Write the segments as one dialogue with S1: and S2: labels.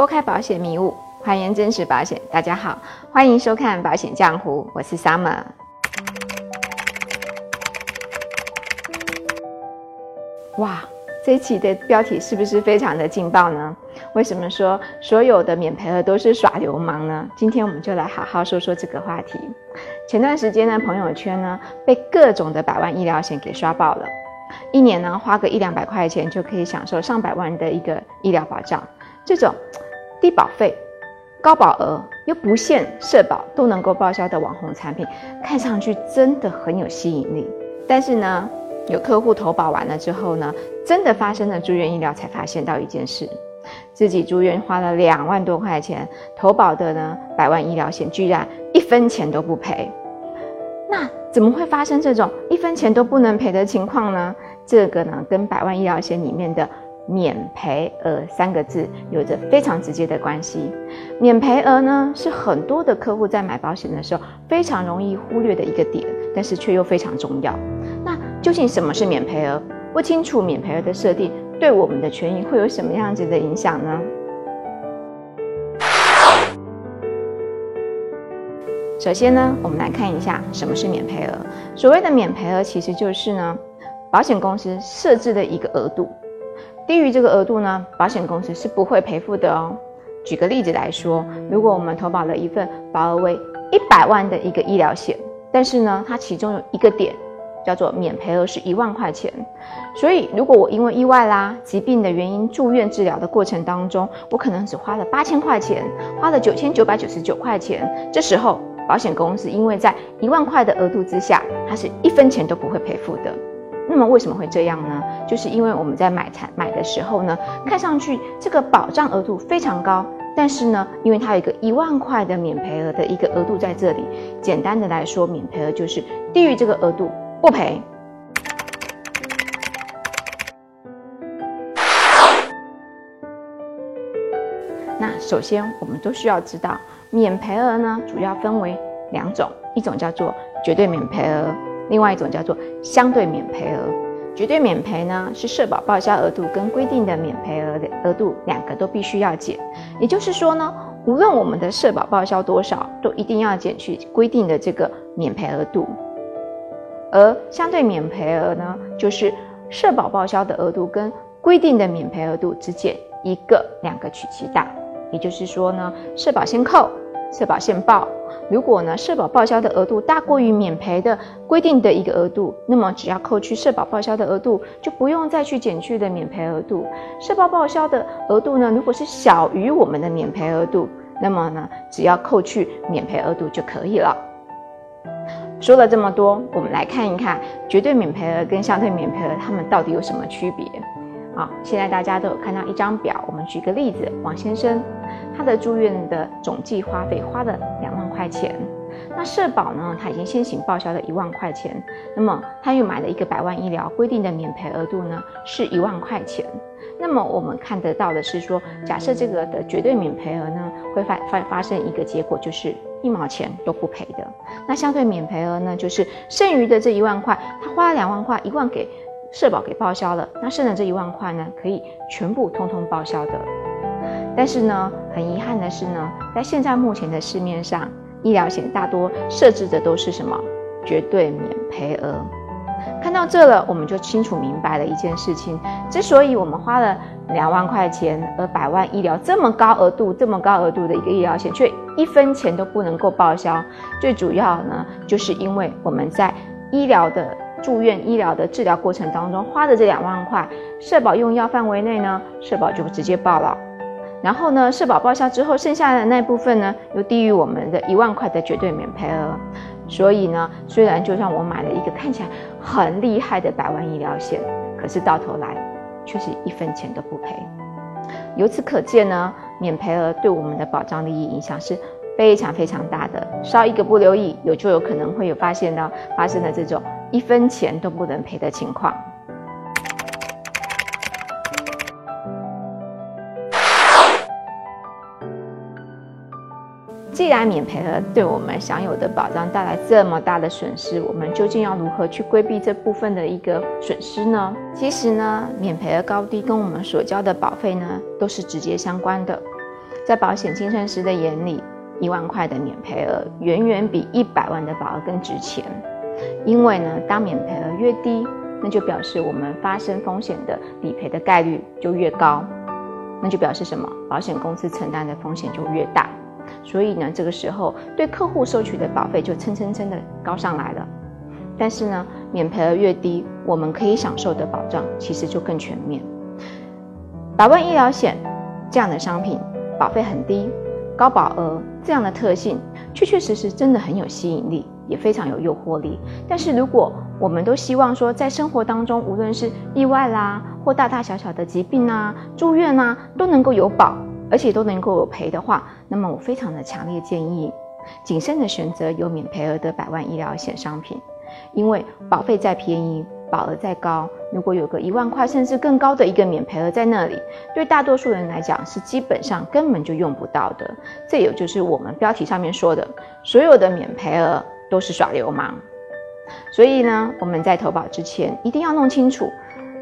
S1: 拨开保险迷雾，还原真实保险。大家好，欢迎收看《保险江湖》，我是 Summer。哇，这一期的标题是不是非常的劲爆呢？为什么说所有的免赔额都是耍流氓呢？今天我们就来好好说说这个话题。前段时间呢，朋友圈呢被各种的百万医疗险给刷爆了，一年呢花个一两百块钱就可以享受上百万的一个医疗保障，这种低保费、高保额又不限社保都能够报销的网红产品，看上去真的很有吸引力。但是呢，有客户投保完了之后呢，真的发生了住院医疗，才发现到一件事：自己住院花了两万多块钱，投保的呢百万医疗险居然一分钱都不赔。那怎么会发生这种一分钱都不能赔的情况呢？这个呢，跟百万医疗险里面的免赔额三个字有着非常直接的关系。免赔额呢，是很多的客户在买保险的时候非常容易忽略的一个点，但是却又非常重要。那究竟什么是免赔额？不清楚免赔额的设定对我们的权益会有什么样子的影响呢？首先呢，我们来看一下什么是免赔额。所谓的免赔额，其实就是呢，保险公司设置的一个额度，低于这个额度呢，保险公司是不会赔付的哦。举个例子来说，如果我们投保了一份保额为一百万的一个医疗险，但是呢，它其中有一个点叫做免赔额是一万块钱，所以如果我因为意外啦、疾病的原因住院治疗的过程当中，我可能只花了八千块钱，花了九千九百九十九块钱，这时候。保险公司因为在一万块的额度之下，它是一分钱都不会赔付的。那么为什么会这样呢？就是因为我们在买产买的时候呢，看上去这个保障额度非常高，但是呢，因为它有一个一万块的免赔额的一个额度在这里。简单的来说，免赔额就是低于这个额度不赔。那首先我们都需要知道。免赔额呢，主要分为两种，一种叫做绝对免赔额，另外一种叫做相对免赔额。绝对免赔呢，是社保报销额度跟规定的免赔额的额度两个都必须要减，也就是说呢，无论我们的社保报销多少，都一定要减去规定的这个免赔额度。而相对免赔额呢，就是社保报销的额度跟规定的免赔额度只减一个、两个取其大，也就是说呢，社保先扣。社保现报，如果呢社保报销的额度大过于免赔的规定的一个额度，那么只要扣去社保报销的额度，就不用再去减去的免赔额度。社保报销的额度呢，如果是小于我们的免赔额度，那么呢只要扣去免赔额度就可以了。说了这么多，我们来看一看绝对免赔额跟相对免赔额它们到底有什么区别。啊，现在大家都有看到一张表，我们举个例子，王先生。他的住院的总计花费花了两万块钱，那社保呢？他已经先行报销了一万块钱，那么他又买了一个百万医疗规定的免赔额度呢是一万块钱。那么我们看得到的是说，假设这个的绝对免赔额呢会发发发生一个结果，就是一毛钱都不赔的。那相对免赔额呢，就是剩余的这一万块，他花了两万块，一万给社保给报销了，那剩的这一万块呢，可以全部通通报销的。但是呢，很遗憾的是呢，在现在目前的市面上，医疗险大多设置的都是什么绝对免赔额。看到这了，我们就清楚明白了一件事情：之所以我们花了两万块钱，而百万医疗这么高额度、这么高额度的一个医疗险，却一分钱都不能够报销，最主要呢，就是因为我们在医疗的住院、医疗的治疗过程当中花的这两万块，社保用药范围内呢，社保就直接报了。然后呢，社保报销之后，剩下的那部分呢，又低于我们的一万块的绝对免赔额。所以呢，虽然就像我买了一个看起来很厉害的百万医疗险，可是到头来却是一分钱都不赔。由此可见呢，免赔额对我们的保障利益影响是非常非常大的。稍一个不留意，有就有可能会有发现到发生的这种一分钱都不能赔的情况。既然免赔额对我们享有的保障带来这么大的损失，我们究竟要如何去规避这部分的一个损失呢？其实呢，免赔额高低跟我们所交的保费呢都是直接相关的。在保险精算师的眼里，一万块的免赔额远远比一百万的保额更值钱。因为呢，当免赔额越低，那就表示我们发生风险的理赔的概率就越高，那就表示什么？保险公司承担的风险就越大。所以呢，这个时候对客户收取的保费就蹭蹭蹭的高上来了。但是呢，免赔额越低，我们可以享受的保障其实就更全面。百万医疗险这样的商品，保费很低，高保额这样的特性，确确实实真的很有吸引力，也非常有诱惑力。但是如果我们都希望说，在生活当中，无论是意外啦，或大大小小的疾病啊、住院啊，都能够有保，而且都能够有赔的话，那么我非常的强烈建议，谨慎的选择有免赔额的百万医疗险商品。因为保费再便宜，保额再高，如果有个一万块甚至更高的一个免赔额在那里，对大多数人来讲是基本上根本就用不到的。这也就是我们标题上面说的，所有的免赔额都是耍流氓。所以呢，我们在投保之前一定要弄清楚，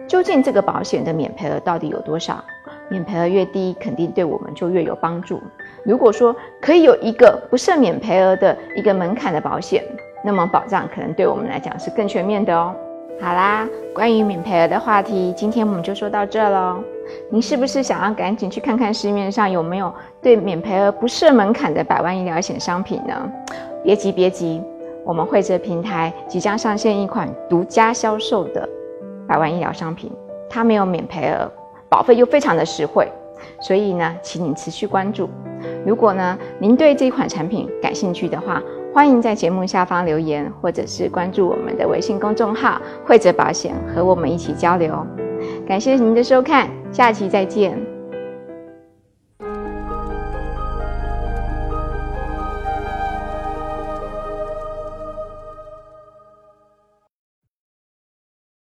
S1: 究竟这个保险的免赔额到底有多少。免赔额越低，肯定对我们就越有帮助。如果说可以有一个不设免赔额的一个门槛的保险。那么保障可能对我们来讲是更全面的哦。好啦，关于免赔额的话题，今天我们就说到这喽。您是不是想要赶紧去看看市面上有没有对免赔额不设门槛的百万医疗险商品呢？别急别急，我们汇泽平台即将上线一款独家销售的百万医疗商品，它没有免赔额，保费又非常的实惠，所以呢，请您持续关注。如果呢，您对这款产品感兴趣的话，欢迎在节目下方留言，或者是关注我们的微信公众号“惠泽保险”，和我们一起交流。感谢您的收看，下期再见。